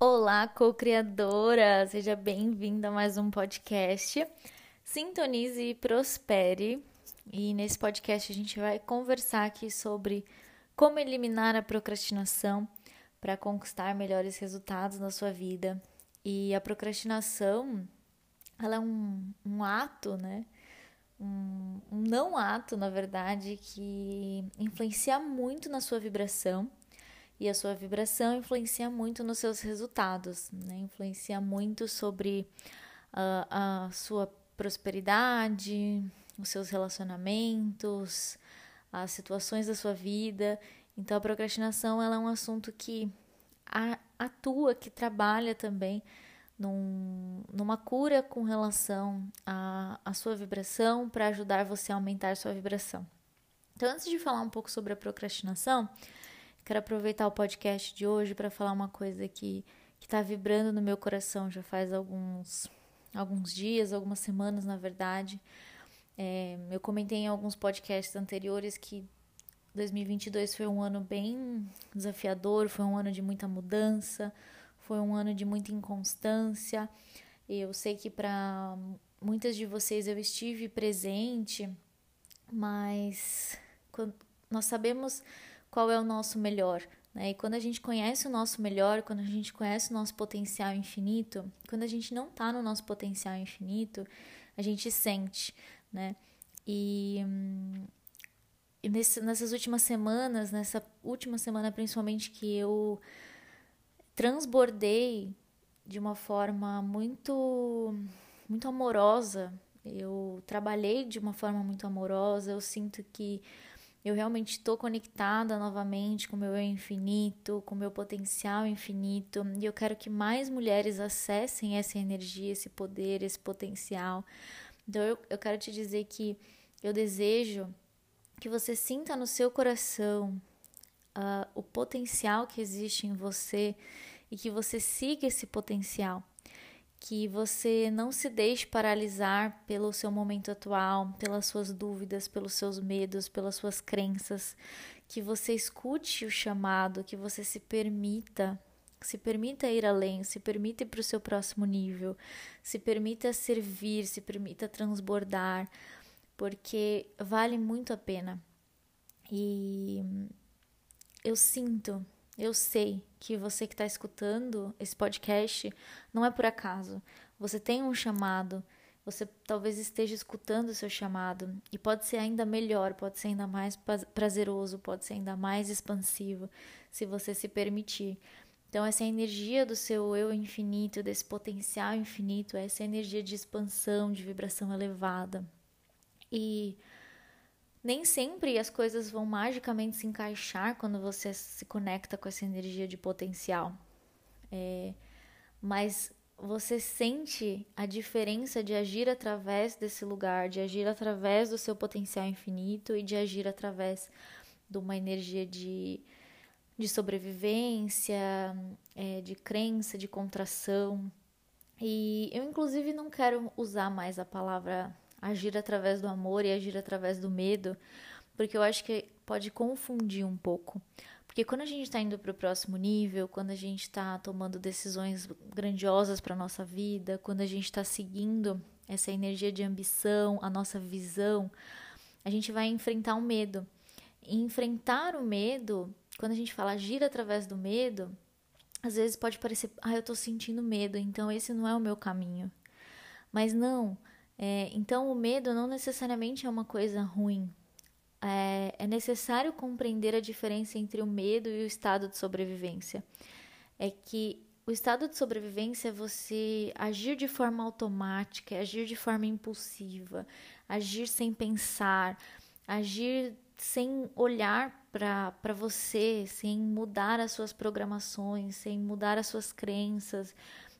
Olá, co-criadora! Seja bem-vinda a mais um podcast. Sintonize e prospere. E nesse podcast a gente vai conversar aqui sobre como eliminar a procrastinação para conquistar melhores resultados na sua vida. E a procrastinação, ela é um, um ato, né? Um, um não ato, na verdade, que influencia muito na sua vibração e a sua vibração influencia muito nos seus resultados, né? influencia muito sobre uh, a sua prosperidade, os seus relacionamentos, as situações da sua vida. Então, a procrastinação ela é um assunto que atua, que trabalha também num, numa cura com relação à, à sua vibração para ajudar você a aumentar sua vibração. Então, antes de falar um pouco sobre a procrastinação, Quero aproveitar o podcast de hoje para falar uma coisa que está vibrando no meu coração já faz alguns, alguns dias, algumas semanas, na verdade. É, eu comentei em alguns podcasts anteriores que 2022 foi um ano bem desafiador, foi um ano de muita mudança, foi um ano de muita inconstância. Eu sei que para muitas de vocês eu estive presente, mas nós sabemos qual é o nosso melhor. Né? E quando a gente conhece o nosso melhor, quando a gente conhece o nosso potencial infinito, quando a gente não está no nosso potencial infinito, a gente sente, né? E, e nesse, nessas últimas semanas, nessa última semana principalmente que eu transbordei de uma forma muito muito amorosa. Eu trabalhei de uma forma muito amorosa. Eu sinto que eu realmente estou conectada novamente com o meu eu infinito, com o meu potencial infinito, e eu quero que mais mulheres acessem essa energia, esse poder, esse potencial. Então eu, eu quero te dizer que eu desejo que você sinta no seu coração uh, o potencial que existe em você e que você siga esse potencial que você não se deixe paralisar pelo seu momento atual, pelas suas dúvidas, pelos seus medos, pelas suas crenças, que você escute o chamado, que você se permita, se permita ir além, se permita ir para o seu próximo nível, se permita servir, se permita transbordar, porque vale muito a pena. E eu sinto eu sei que você que está escutando esse podcast não é por acaso. Você tem um chamado, você talvez esteja escutando o seu chamado e pode ser ainda melhor, pode ser ainda mais prazeroso, pode ser ainda mais expansivo, se você se permitir. Então, essa energia do seu eu infinito, desse potencial infinito, essa energia de expansão, de vibração elevada. E nem sempre as coisas vão magicamente se encaixar quando você se conecta com essa energia de potencial. É, mas você sente a diferença de agir através desse lugar, de agir através do seu potencial infinito e de agir através de uma energia de, de sobrevivência, é, de crença, de contração. E eu, inclusive, não quero usar mais a palavra agir através do amor e agir através do medo, porque eu acho que pode confundir um pouco. Porque quando a gente está indo para o próximo nível, quando a gente está tomando decisões grandiosas para a nossa vida, quando a gente está seguindo essa energia de ambição, a nossa visão, a gente vai enfrentar um medo. E enfrentar o medo, quando a gente fala agir através do medo, às vezes pode parecer, ah, eu estou sentindo medo, então esse não é o meu caminho. Mas não, é, então, o medo não necessariamente é uma coisa ruim. É, é necessário compreender a diferença entre o medo e o estado de sobrevivência. É que o estado de sobrevivência é você agir de forma automática, agir de forma impulsiva, agir sem pensar, agir sem olhar para você, sem mudar as suas programações, sem mudar as suas crenças,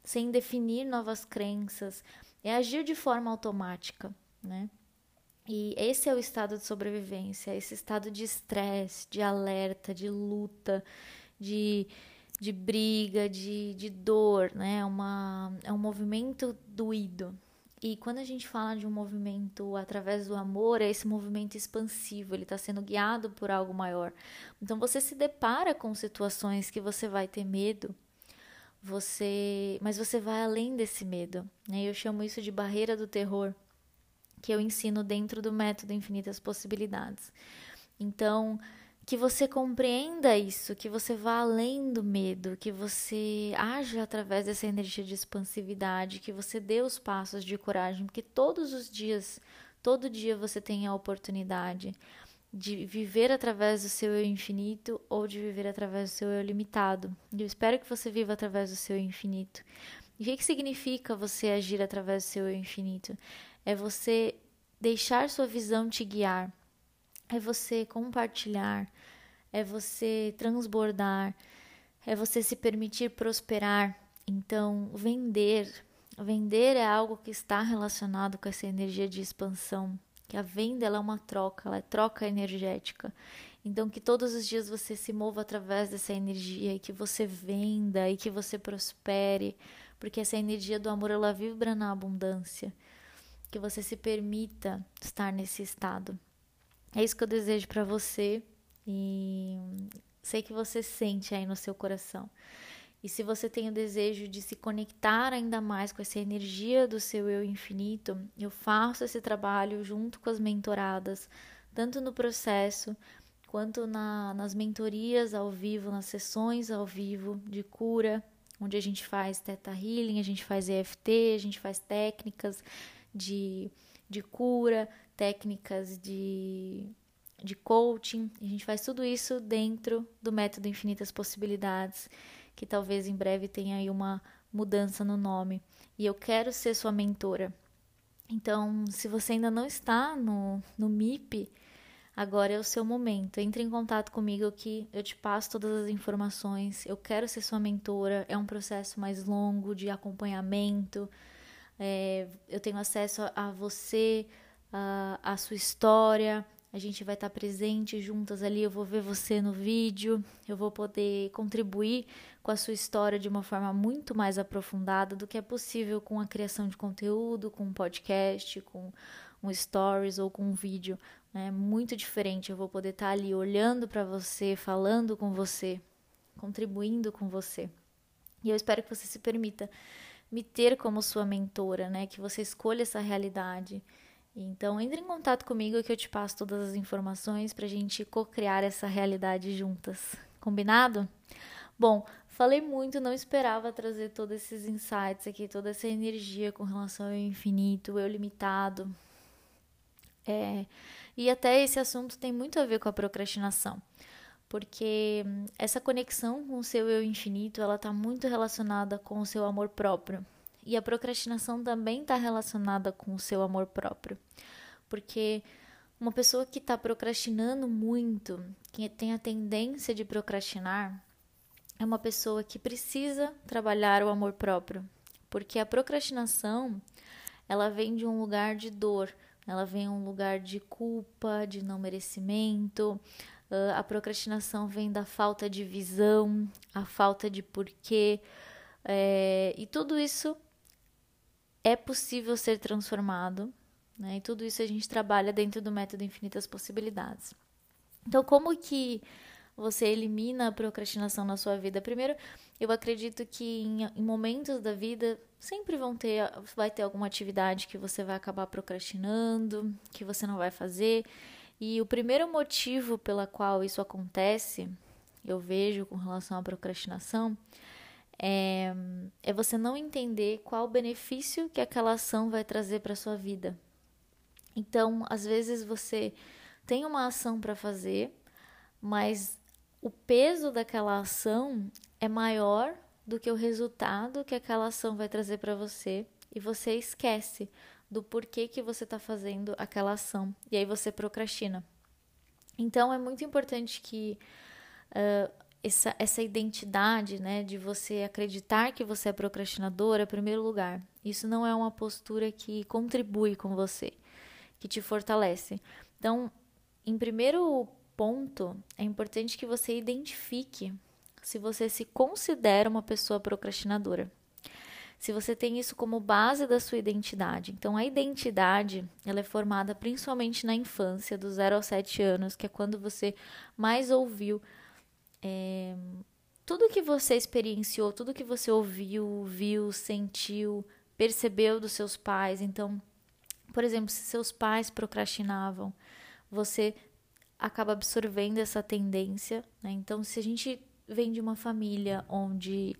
sem definir novas crenças, é agir de forma automática, né? E esse é o estado de sobrevivência, esse estado de estresse, de alerta, de luta, de, de briga, de, de dor, né? É uma, é um movimento doído. E quando a gente fala de um movimento através do amor, é esse movimento expansivo, ele está sendo guiado por algo maior. Então você se depara com situações que você vai ter medo, você, mas você vai além desse medo. Né? Eu chamo isso de barreira do terror que eu ensino dentro do método Infinitas Possibilidades. Então, que você compreenda isso, que você vá além do medo, que você haja através dessa energia de expansividade, que você dê os passos de coragem, porque todos os dias, todo dia você tem a oportunidade de viver através do seu eu infinito ou de viver através do seu eu limitado. Eu espero que você viva através do seu eu infinito. E o que, que significa você agir através do seu eu infinito? é você deixar sua visão te guiar, é você compartilhar, é você transbordar, é você se permitir prosperar. Então, vender, vender é algo que está relacionado com essa energia de expansão, que a venda ela é uma troca, ela é troca energética. Então, que todos os dias você se mova através dessa energia e que você venda e que você prospere, porque essa energia do amor ela vibra na abundância que você se permita estar nesse estado. É isso que eu desejo para você e sei que você sente aí no seu coração. E se você tem o desejo de se conectar ainda mais com essa energia do seu eu infinito, eu faço esse trabalho junto com as mentoradas, tanto no processo quanto na, nas mentorias ao vivo, nas sessões ao vivo de cura, onde a gente faz teta healing, a gente faz EFT, a gente faz técnicas, de, de cura, técnicas de, de coaching. A gente faz tudo isso dentro do método Infinitas Possibilidades, que talvez em breve tenha aí uma mudança no nome. E eu quero ser sua mentora. Então, se você ainda não está no, no MIP, agora é o seu momento. Entre em contato comigo que eu te passo todas as informações. Eu quero ser sua mentora. É um processo mais longo de acompanhamento é, eu tenho acesso a, você, a, a sua história, a gente vai estar presente juntas ali, eu vou ver você no vídeo, eu vou poder contribuir com a sua história de uma forma muito mais aprofundada do que é possível com a criação de conteúdo, com um podcast, com um stories ou com um vídeo. É muito diferente, eu vou poder estar ali olhando para você, falando com você, contribuindo com você. E eu espero que você se permita me ter como sua mentora, né? Que você escolha essa realidade. Então, entre em contato comigo que eu te passo todas as informações para a gente co-criar essa realidade juntas. Combinado? Bom, falei muito, não esperava trazer todos esses insights aqui, toda essa energia com relação ao infinito, eu limitado. É, e até esse assunto tem muito a ver com a procrastinação porque hum, essa conexão com o seu eu infinito, ela está muito relacionada com o seu amor próprio. E a procrastinação também está relacionada com o seu amor próprio. Porque uma pessoa que está procrastinando muito, que tem a tendência de procrastinar, é uma pessoa que precisa trabalhar o amor próprio. Porque a procrastinação, ela vem de um lugar de dor, ela vem de um lugar de culpa, de não merecimento, a procrastinação vem da falta de visão, a falta de porquê, é, e tudo isso é possível ser transformado, né? E tudo isso a gente trabalha dentro do método Infinitas Possibilidades. Então, como que você elimina a procrastinação na sua vida? Primeiro, eu acredito que em, em momentos da vida sempre vão ter, vai ter alguma atividade que você vai acabar procrastinando, que você não vai fazer. E o primeiro motivo pela qual isso acontece, eu vejo com relação à procrastinação, é, é você não entender qual o benefício que aquela ação vai trazer para sua vida. Então, às vezes você tem uma ação para fazer, mas o peso daquela ação é maior do que o resultado que aquela ação vai trazer para você e você esquece do porquê que você está fazendo aquela ação. E aí você procrastina. Então é muito importante que uh, essa, essa identidade, né, de você acreditar que você é procrastinadora, em primeiro lugar, isso não é uma postura que contribui com você, que te fortalece. Então, em primeiro ponto, é importante que você identifique se você se considera uma pessoa procrastinadora. Se você tem isso como base da sua identidade. Então, a identidade, ela é formada principalmente na infância, dos 0 aos 7 anos, que é quando você mais ouviu é, tudo que você experienciou, tudo que você ouviu, viu, sentiu, percebeu dos seus pais. Então, por exemplo, se seus pais procrastinavam, você acaba absorvendo essa tendência. Né? Então, se a gente vem de uma família onde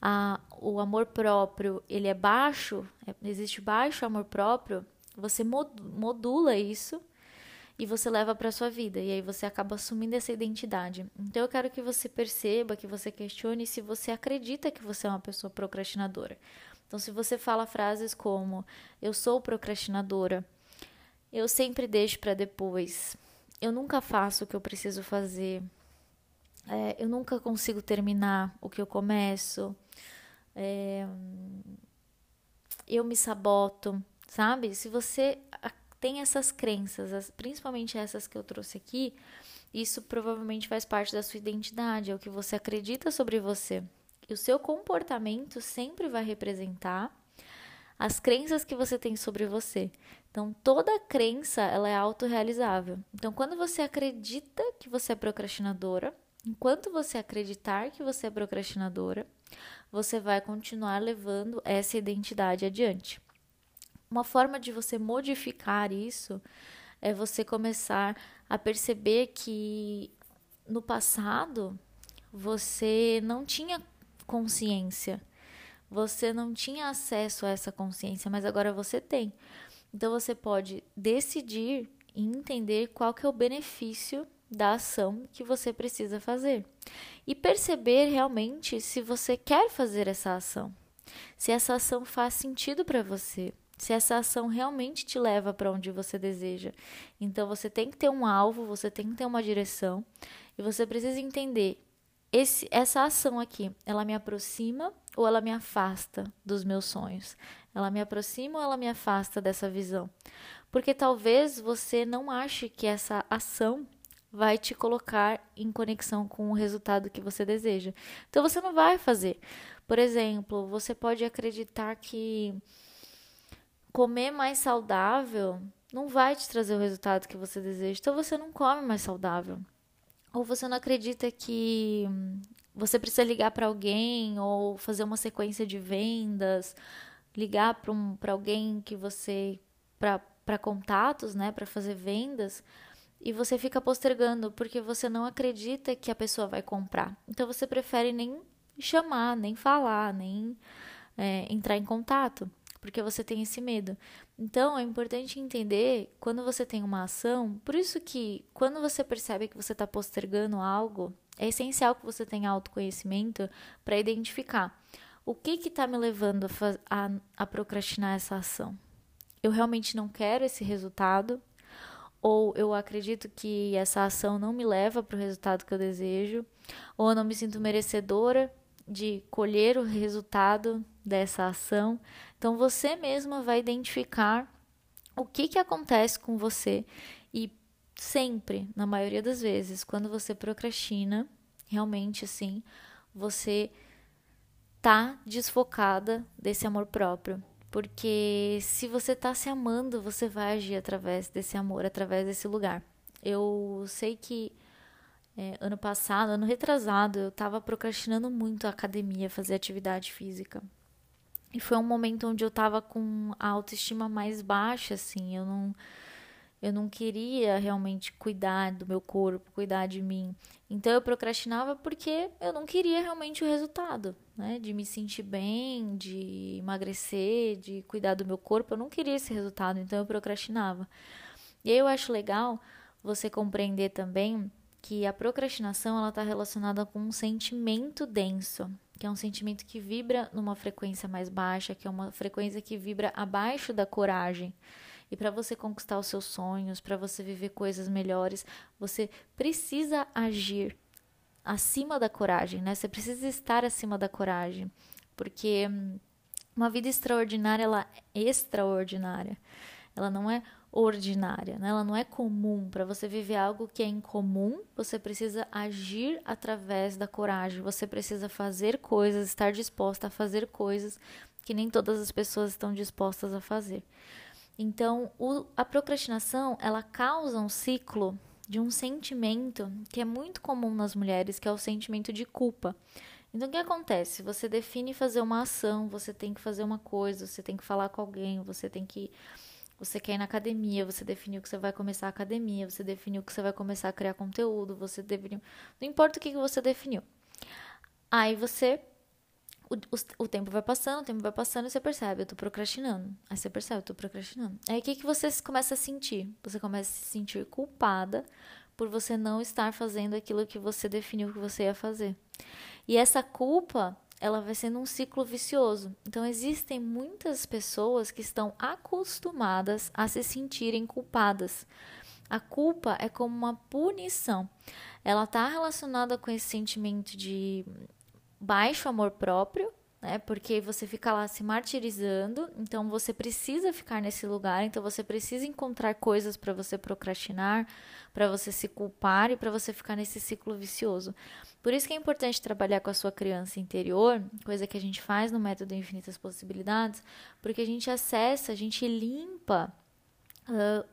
a, o amor próprio ele é baixo, é, existe baixo amor próprio, você modula isso e você leva para sua vida e aí você acaba assumindo essa identidade. Então eu quero que você perceba, que você questione se você acredita que você é uma pessoa procrastinadora. Então se você fala frases como eu sou procrastinadora, eu sempre deixo para depois, eu nunca faço o que eu preciso fazer, é, eu nunca consigo terminar o que eu começo, é, eu me saboto, sabe? Se você tem essas crenças, principalmente essas que eu trouxe aqui, isso provavelmente faz parte da sua identidade, é o que você acredita sobre você. E o seu comportamento sempre vai representar as crenças que você tem sobre você. Então, toda crença, ela é autorrealizável. Então, quando você acredita que você é procrastinadora, enquanto você acreditar que você é procrastinadora, você vai continuar levando essa identidade adiante. Uma forma de você modificar isso é você começar a perceber que no passado você não tinha consciência, você não tinha acesso a essa consciência, mas agora você tem. Então você pode decidir e entender qual que é o benefício da ação que você precisa fazer e perceber realmente se você quer fazer essa ação, se essa ação faz sentido para você, se essa ação realmente te leva para onde você deseja. Então você tem que ter um alvo, você tem que ter uma direção e você precisa entender esse, essa ação aqui, ela me aproxima ou ela me afasta dos meus sonhos? Ela me aproxima ou ela me afasta dessa visão? Porque talvez você não ache que essa ação vai te colocar em conexão com o resultado que você deseja. Então você não vai fazer. Por exemplo, você pode acreditar que comer mais saudável não vai te trazer o resultado que você deseja. Então você não come mais saudável. Ou você não acredita que você precisa ligar para alguém ou fazer uma sequência de vendas, ligar para um, alguém que você para contatos, né, para fazer vendas, e você fica postergando porque você não acredita que a pessoa vai comprar. Então você prefere nem chamar, nem falar, nem é, entrar em contato porque você tem esse medo. Então, é importante entender quando você tem uma ação, por isso que quando você percebe que você está postergando algo, é essencial que você tenha autoconhecimento para identificar o que está me levando a, a, a procrastinar essa ação. Eu realmente não quero esse resultado, ou eu acredito que essa ação não me leva para o resultado que eu desejo, ou eu não me sinto merecedora de colher o resultado dessa ação. Então você mesma vai identificar o que, que acontece com você e sempre, na maioria das vezes, quando você procrastina, realmente assim, você tá desfocada desse amor próprio. Porque se você tá se amando, você vai agir através desse amor, através desse lugar. Eu sei que é, ano passado, ano retrasado, eu tava procrastinando muito a academia, fazer atividade física. E foi um momento onde eu tava com a autoestima mais baixa, assim, eu não eu não queria realmente cuidar do meu corpo, cuidar de mim. Então eu procrastinava porque eu não queria realmente o resultado, né? De me sentir bem, de emagrecer, de cuidar do meu corpo. Eu não queria esse resultado, então eu procrastinava. E aí eu acho legal você compreender também que a procrastinação ela está relacionada com um sentimento denso que é um sentimento que vibra numa frequência mais baixa, que é uma frequência que vibra abaixo da coragem. E para você conquistar os seus sonhos, para você viver coisas melhores, você precisa agir acima da coragem, né? Você precisa estar acima da coragem, porque uma vida extraordinária, ela é extraordinária. Ela não é ordinária, né? ela não é comum. Para você viver algo que é incomum, você precisa agir através da coragem, você precisa fazer coisas, estar disposta a fazer coisas que nem todas as pessoas estão dispostas a fazer. Então, o, a procrastinação, ela causa um ciclo de um sentimento que é muito comum nas mulheres, que é o sentimento de culpa. Então, o que acontece? Você define fazer uma ação, você tem que fazer uma coisa, você tem que falar com alguém, você tem que você quer ir na academia, você definiu que você vai começar a academia, você definiu que você vai começar a criar conteúdo, você definiu. Não importa o que, você definiu. Aí você. O, o, o, tempo vai passando, o tempo vai passando e você percebe, eu tô procrastinando. Aí você percebe, eu tô procrastinando. Aí o que, que você começa a sentir? Você começa a se sentir culpada por você não estar fazendo aquilo que você definiu que você ia fazer. E essa culpa ela vai sendo um ciclo vicioso. Então, existem muitas pessoas que estão acostumadas a se sentirem culpadas. A culpa é como uma punição. Ela está relacionada com esse sentimento de baixo amor próprio, né? Porque você fica lá se martirizando, então você precisa ficar nesse lugar, então você precisa encontrar coisas para você procrastinar, para você se culpar e para você ficar nesse ciclo vicioso. Por isso que é importante trabalhar com a sua criança interior, coisa que a gente faz no método Infinitas Possibilidades, porque a gente acessa, a gente limpa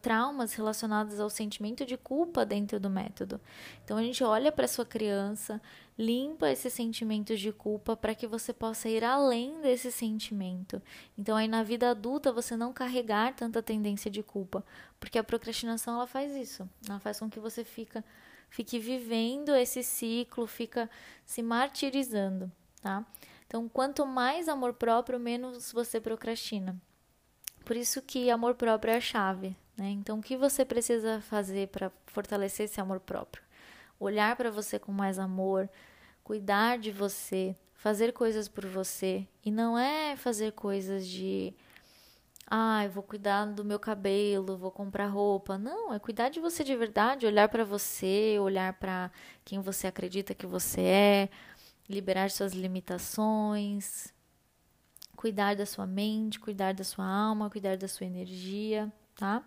Traumas relacionados ao sentimento de culpa dentro do método. Então a gente olha para sua criança, limpa esses sentimentos de culpa para que você possa ir além desse sentimento. Então aí na vida adulta você não carregar tanta tendência de culpa, porque a procrastinação ela faz isso. Ela faz com que você fica fique vivendo esse ciclo, fica se martirizando, tá? Então, quanto mais amor próprio, menos você procrastina. Por isso que amor próprio é a chave, né? Então, o que você precisa fazer para fortalecer esse amor próprio? Olhar para você com mais amor, cuidar de você, fazer coisas por você. E não é fazer coisas de ah, eu vou cuidar do meu cabelo, vou comprar roupa. Não, é cuidar de você de verdade, olhar para você, olhar para quem você acredita que você é, liberar suas limitações, cuidar da sua mente, cuidar da sua alma, cuidar da sua energia, tá?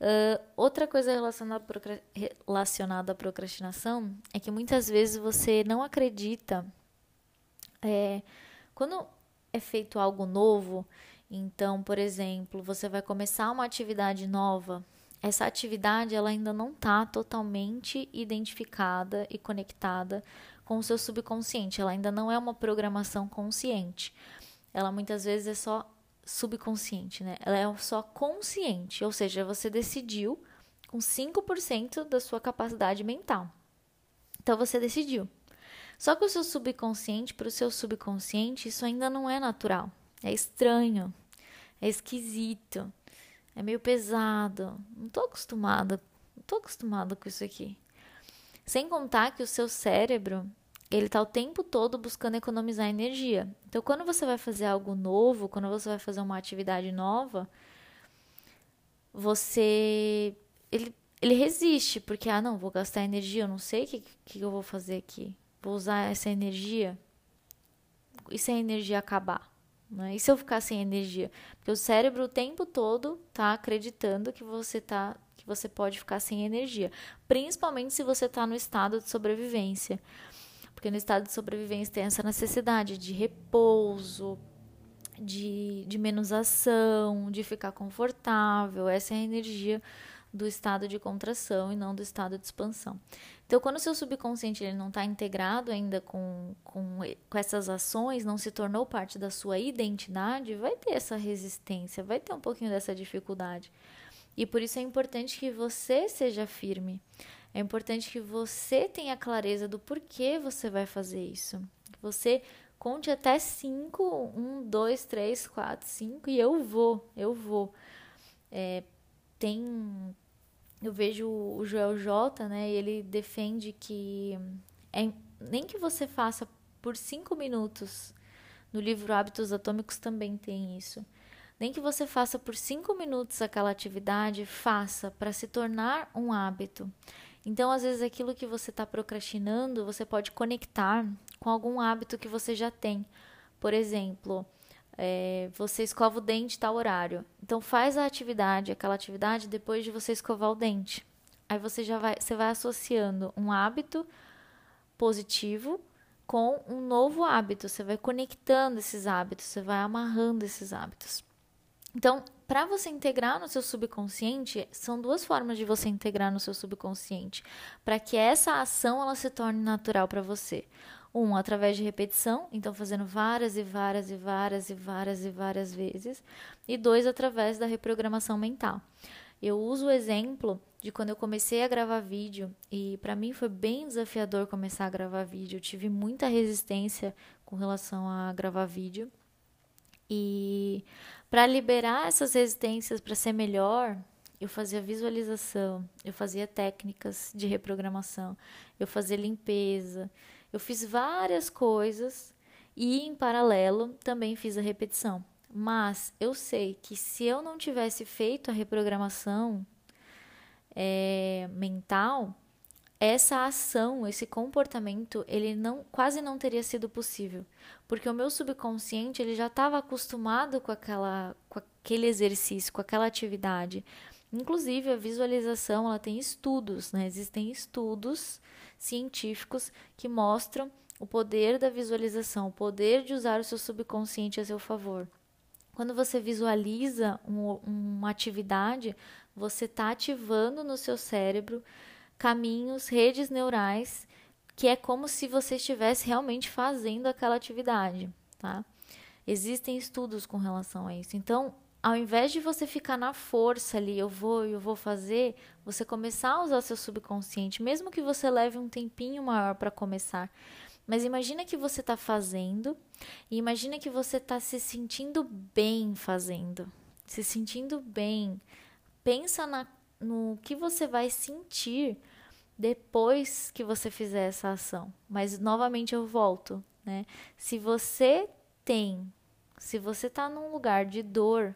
Uh, outra coisa relacionada, relacionada à procrastinação é que muitas vezes você não acredita. É, quando é feito algo novo, então, por exemplo, você vai começar uma atividade nova, essa atividade ela ainda não está totalmente identificada e conectada com o seu subconsciente, ela ainda não é uma programação consciente ela muitas vezes é só subconsciente, né? Ela é só consciente, ou seja, você decidiu com 5% da sua capacidade mental. Então você decidiu. Só que o seu subconsciente, para o seu subconsciente, isso ainda não é natural. É estranho, é esquisito, é meio pesado. Não tô acostumada, não tô acostumada com isso aqui. Sem contar que o seu cérebro, ele está o tempo todo buscando economizar energia. Então, quando você vai fazer algo novo, quando você vai fazer uma atividade nova, você. Ele, ele resiste, porque, ah, não, vou gastar energia, eu não sei o que, que eu vou fazer aqui. Vou usar essa energia. E se a energia acabar? Né? E se eu ficar sem energia? Porque o cérebro o tempo todo está acreditando que você tá, que você pode ficar sem energia, principalmente se você está no estado de sobrevivência. Porque no estado de sobrevivência tem essa necessidade de repouso, de, de menos ação, de ficar confortável. Essa é a energia do estado de contração e não do estado de expansão. Então, quando o seu subconsciente ele não está integrado ainda com, com, com essas ações, não se tornou parte da sua identidade, vai ter essa resistência, vai ter um pouquinho dessa dificuldade. E por isso é importante que você seja firme. É importante que você tenha clareza do porquê você vai fazer isso. Você conte até cinco, um, dois, três, quatro, cinco e eu vou, eu vou. É, tem, eu vejo o Joel J, né? ele defende que é, nem que você faça por cinco minutos. No livro Hábitos Atômicos também tem isso. Nem que você faça por cinco minutos aquela atividade, faça para se tornar um hábito. Então, às vezes, aquilo que você está procrastinando, você pode conectar com algum hábito que você já tem. Por exemplo, é, você escova o dente tal horário. Então, faz a atividade, aquela atividade, depois de você escovar o dente. Aí você já vai, você vai associando um hábito positivo com um novo hábito. Você vai conectando esses hábitos, você vai amarrando esses hábitos. Então, para você integrar no seu subconsciente, são duas formas de você integrar no seu subconsciente, para que essa ação ela se torne natural para você. Um, através de repetição, então fazendo várias e várias e várias e várias e várias vezes. E dois, através da reprogramação mental. Eu uso o exemplo de quando eu comecei a gravar vídeo e para mim foi bem desafiador começar a gravar vídeo. Eu tive muita resistência com relação a gravar vídeo. E para liberar essas resistências para ser melhor, eu fazia visualização, eu fazia técnicas de reprogramação, eu fazia limpeza, eu fiz várias coisas e em paralelo também fiz a repetição. Mas eu sei que se eu não tivesse feito a reprogramação é, mental, essa ação, esse comportamento, ele não quase não teria sido possível, porque o meu subconsciente ele já estava acostumado com aquela com aquele exercício, com aquela atividade. Inclusive a visualização, ela tem estudos, né? Existem estudos científicos que mostram o poder da visualização, o poder de usar o seu subconsciente a seu favor. Quando você visualiza um, uma atividade, você está ativando no seu cérebro caminhos, redes neurais, que é como se você estivesse realmente fazendo aquela atividade, tá? Existem estudos com relação a isso. Então, ao invés de você ficar na força ali, eu vou, eu vou fazer, você começar a usar seu subconsciente, mesmo que você leve um tempinho maior para começar. Mas imagina que você está fazendo e imagina que você está se sentindo bem fazendo, se sentindo bem. Pensa na, no que você vai sentir depois que você fizer essa ação. Mas novamente eu volto, né? Se você tem, se você tá num lugar de dor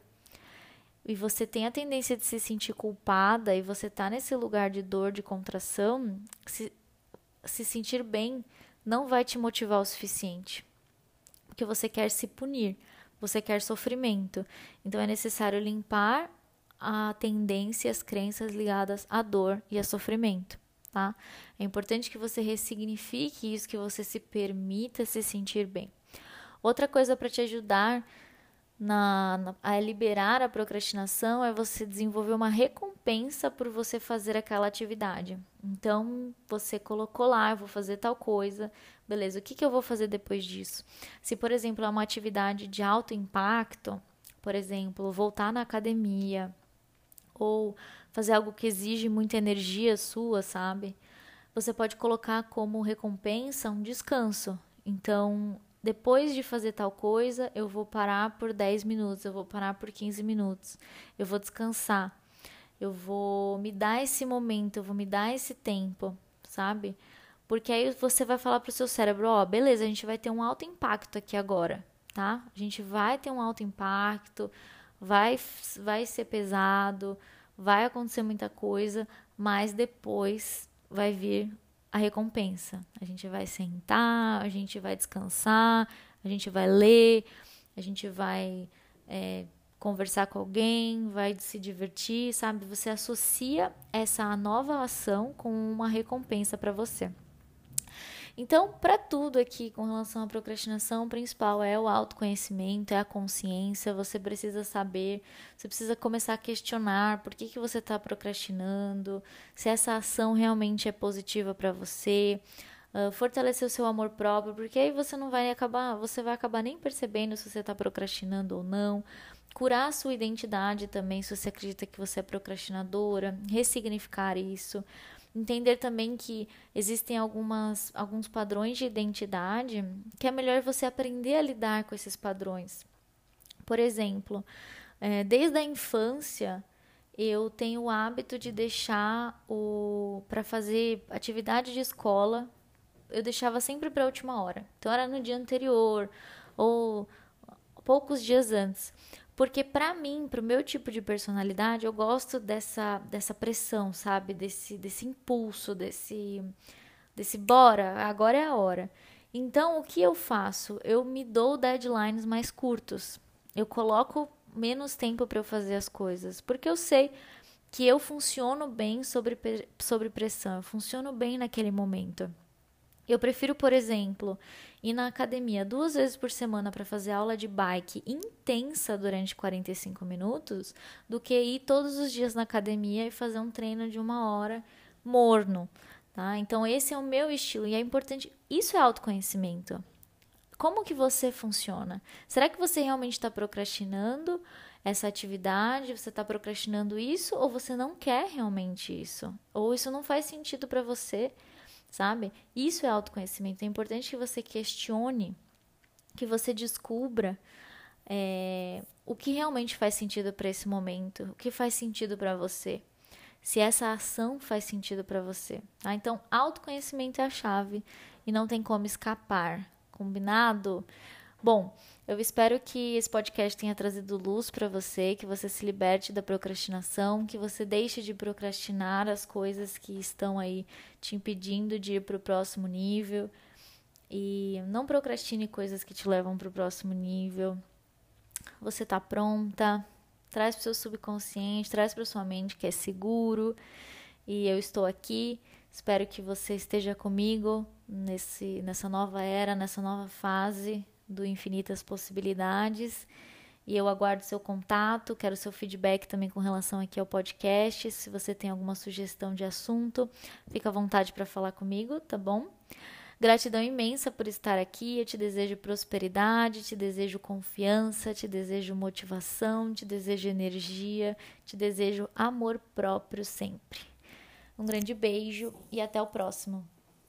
e você tem a tendência de se sentir culpada e você tá nesse lugar de dor, de contração, se, se sentir bem não vai te motivar o suficiente. Porque você quer se punir, você quer sofrimento. Então é necessário limpar a tendência, as crenças ligadas à dor e a sofrimento tá? É importante que você ressignifique isso, que você se permita se sentir bem. Outra coisa para te ajudar na, na, a liberar a procrastinação é você desenvolver uma recompensa por você fazer aquela atividade. Então, você colocou lá, eu vou fazer tal coisa, beleza, o que, que eu vou fazer depois disso? Se, por exemplo, é uma atividade de alto impacto, por exemplo, voltar na academia, ou fazer algo que exige muita energia sua, sabe? Você pode colocar como recompensa um descanso. Então, depois de fazer tal coisa, eu vou parar por 10 minutos, eu vou parar por 15 minutos, eu vou descansar, eu vou me dar esse momento, eu vou me dar esse tempo, sabe? Porque aí você vai falar pro seu cérebro, ó, oh, beleza, a gente vai ter um alto impacto aqui agora, tá? A gente vai ter um alto impacto, vai, vai ser pesado, vai acontecer muita coisa, mas depois vai vir a recompensa. A gente vai sentar, a gente vai descansar, a gente vai ler, a gente vai é, conversar com alguém, vai se divertir, sabe? Você associa essa nova ação com uma recompensa para você. Então, para tudo aqui com relação à procrastinação, o principal é o autoconhecimento, é a consciência. Você precisa saber, você precisa começar a questionar por que, que você está procrastinando, se essa ação realmente é positiva para você. Uh, fortalecer o seu amor próprio, porque aí você não vai acabar, você vai acabar nem percebendo se você está procrastinando ou não. Curar a sua identidade também, se você acredita que você é procrastinadora, ressignificar isso. Entender também que existem algumas, alguns padrões de identidade que é melhor você aprender a lidar com esses padrões. Por exemplo, é, desde a infância, eu tenho o hábito de deixar o para fazer atividade de escola, eu deixava sempre para a última hora. Então era no dia anterior ou poucos dias antes. Porque para mim, pro meu tipo de personalidade, eu gosto dessa dessa pressão, sabe? Desse desse impulso, desse desse bora, agora é a hora. Então, o que eu faço? Eu me dou deadlines mais curtos. Eu coloco menos tempo para eu fazer as coisas, porque eu sei que eu funciono bem sobre, sobre pressão, eu funciono bem naquele momento. Eu prefiro, por exemplo, ir na academia duas vezes por semana para fazer aula de bike intensa durante 45 minutos do que ir todos os dias na academia e fazer um treino de uma hora morno. Tá? Então, esse é o meu estilo e é importante. Isso é autoconhecimento. Como que você funciona? Será que você realmente está procrastinando essa atividade? Você está procrastinando isso ou você não quer realmente isso? Ou isso não faz sentido para você? Sabe? Isso é autoconhecimento. É importante que você questione, que você descubra é, o que realmente faz sentido para esse momento, o que faz sentido para você, se essa ação faz sentido para você. Tá? Então, autoconhecimento é a chave e não tem como escapar. Combinado? Bom, eu espero que esse podcast tenha trazido luz para você, que você se liberte da procrastinação, que você deixe de procrastinar as coisas que estão aí te impedindo de ir para o próximo nível. E não procrastine coisas que te levam para o próximo nível. Você está pronta? Traz para o seu subconsciente, traz para sua mente que é seguro. E eu estou aqui. Espero que você esteja comigo nesse, nessa nova era, nessa nova fase do Infinitas Possibilidades. E eu aguardo seu contato, quero seu feedback também com relação aqui ao podcast. Se você tem alguma sugestão de assunto, fica à vontade para falar comigo, tá bom? Gratidão imensa por estar aqui. Eu te desejo prosperidade, te desejo confiança, te desejo motivação, te desejo energia, te desejo amor próprio sempre. Um grande beijo e até o próximo.